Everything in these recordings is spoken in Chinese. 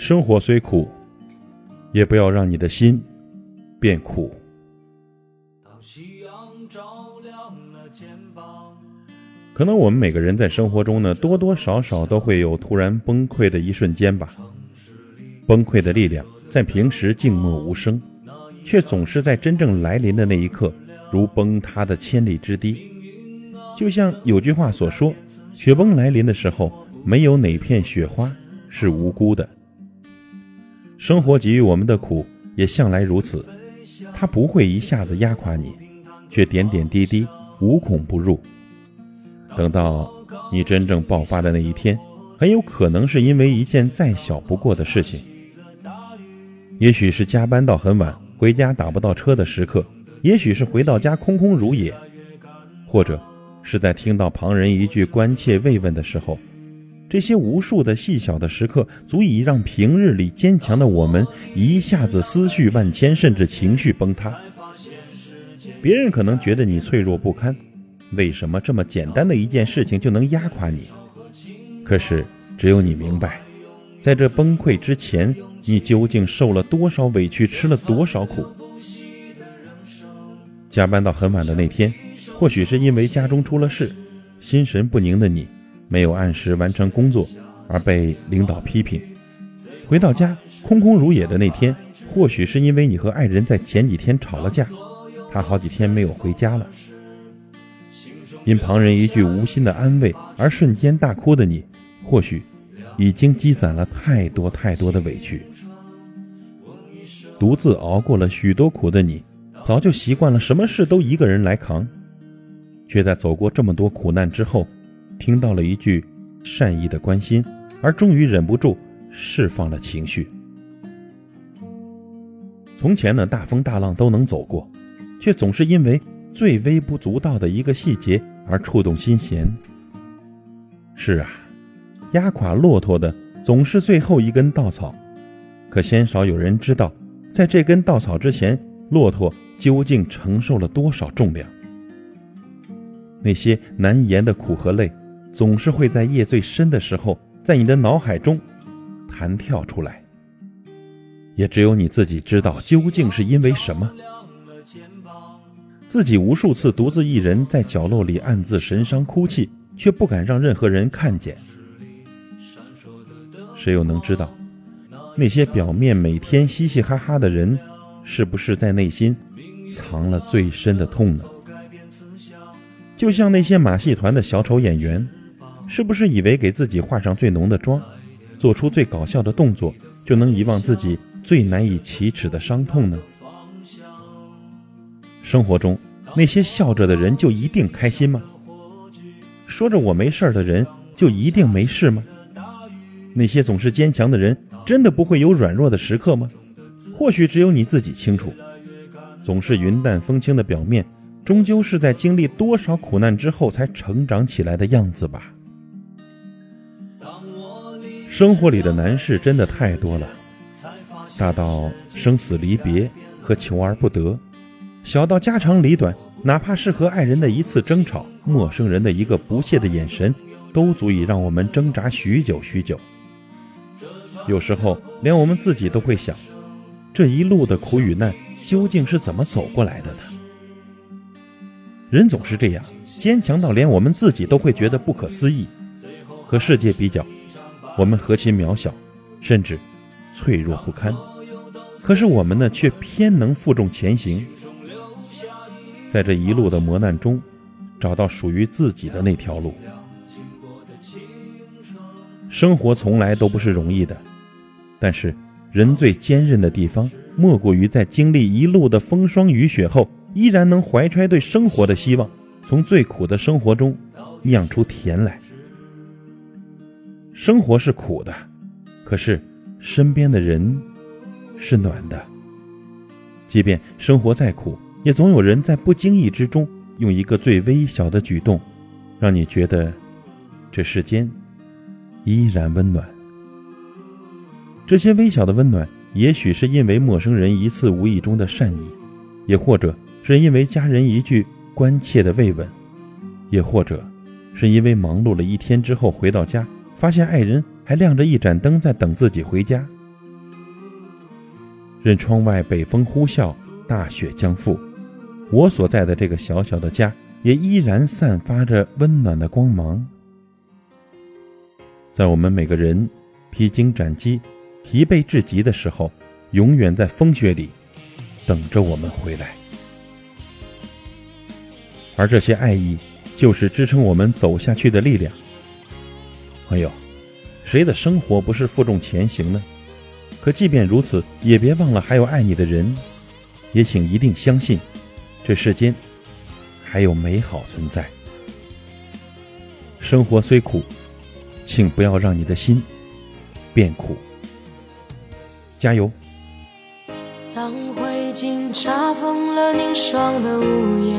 生活虽苦，也不要让你的心变苦。可能我们每个人在生活中呢，多多少少都会有突然崩溃的一瞬间吧。崩溃的力量在平时静默无声，却总是在真正来临的那一刻，如崩塌的千里之堤。就像有句话所说：“雪崩来临的时候，没有哪片雪花是无辜的。”生活给予我们的苦也向来如此，它不会一下子压垮你，却点点滴滴无孔不入。等到你真正爆发的那一天，很有可能是因为一件再小不过的事情。也许是加班到很晚，回家打不到车的时刻；也许是回到家空空如也；或者是在听到旁人一句关切慰问的时候。这些无数的细小的时刻，足以让平日里坚强的我们一下子思绪万千，甚至情绪崩塌。别人可能觉得你脆弱不堪。为什么这么简单的一件事情就能压垮你？可是只有你明白，在这崩溃之前，你究竟受了多少委屈，吃了多少苦。加班到很晚的那天，或许是因为家中出了事，心神不宁的你，没有按时完成工作，而被领导批评。回到家空空如也的那天，或许是因为你和爱人在前几天吵了架，他好几天没有回家了。因旁人一句无心的安慰而瞬间大哭的你，或许已经积攒了太多太多的委屈。独自熬过了许多苦的你，早就习惯了什么事都一个人来扛，却在走过这么多苦难之后，听到了一句善意的关心，而终于忍不住释放了情绪。从前呢，大风大浪都能走过，却总是因为。最微不足道的一个细节而触动心弦。是啊，压垮骆驼的总是最后一根稻草，可鲜少有人知道，在这根稻草之前，骆驼究竟承受了多少重量。那些难言的苦和累，总是会在夜最深的时候，在你的脑海中弹跳出来。也只有你自己知道，究竟是因为什么。自己无数次独自一人在角落里暗自神伤哭泣，却不敢让任何人看见。谁又能知道，那些表面每天嘻嘻哈哈的人，是不是在内心藏了最深的痛呢？就像那些马戏团的小丑演员，是不是以为给自己化上最浓的妆，做出最搞笑的动作，就能遗忘自己最难以启齿的伤痛呢？生活中，那些笑着的人就一定开心吗？说着我没事的人就一定没事吗？那些总是坚强的人，真的不会有软弱的时刻吗？或许只有你自己清楚。总是云淡风轻的表面，终究是在经历多少苦难之后才成长起来的样子吧。生活里的难事真的太多了，大到生死离别和求而不得。小到家长里短，哪怕是和爱人的一次争吵，陌生人的一个不屑的眼神，都足以让我们挣扎许久许久。有时候，连我们自己都会想，这一路的苦与难究竟是怎么走过来的呢？人总是这样，坚强到连我们自己都会觉得不可思议。和世界比较，我们何其渺小，甚至脆弱不堪。可是我们呢，却偏能负重前行。在这一路的磨难中，找到属于自己的那条路。生活从来都不是容易的，但是人最坚韧的地方，莫过于在经历一路的风霜雨雪后，依然能怀揣对生活的希望，从最苦的生活中酿出甜来。生活是苦的，可是身边的人是暖的。即便生活再苦。也总有人在不经意之中，用一个最微小的举动，让你觉得这世间依然温暖。这些微小的温暖，也许是因为陌生人一次无意中的善意，也或者是因为家人一句关切的慰问，也或者是因为忙碌了一天之后回到家，发现爱人还亮着一盏灯在等自己回家，任窗外北风呼啸，大雪将覆，我所在的这个小小的家也依然散发着温暖的光芒。在我们每个人披荆斩棘、疲惫至极的时候，永远在风雪里等着我们回来。而这些爱意，就是支撑我们走下去的力量。朋友，谁的生活不是负重前行呢？可即便如此，也别忘了还有爱你的人，也请一定相信，这世间还有美好存在。生活虽苦，请不要让你的心变苦。加油！当灰烬查封了凝霜的屋檐，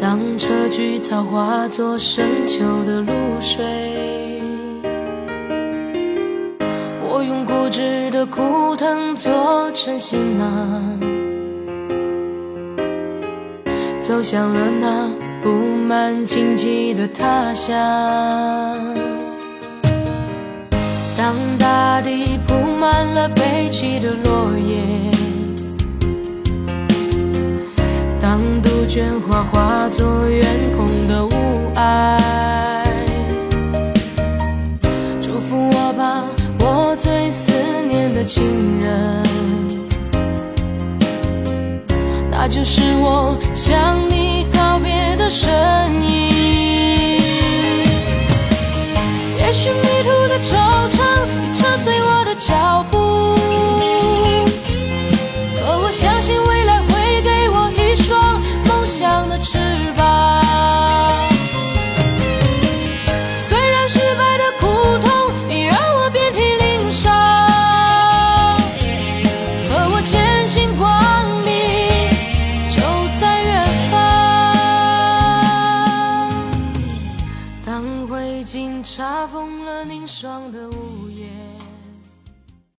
当车菊草化作深秋的露水，我用固执的枯藤做成行囊，走向了那布满荆棘的他乡。当大地铺满了悲泣的落叶，喧哗化作远空的雾霭，祝福我吧，我最思念的亲人，那就是我向你告别的身影。霜的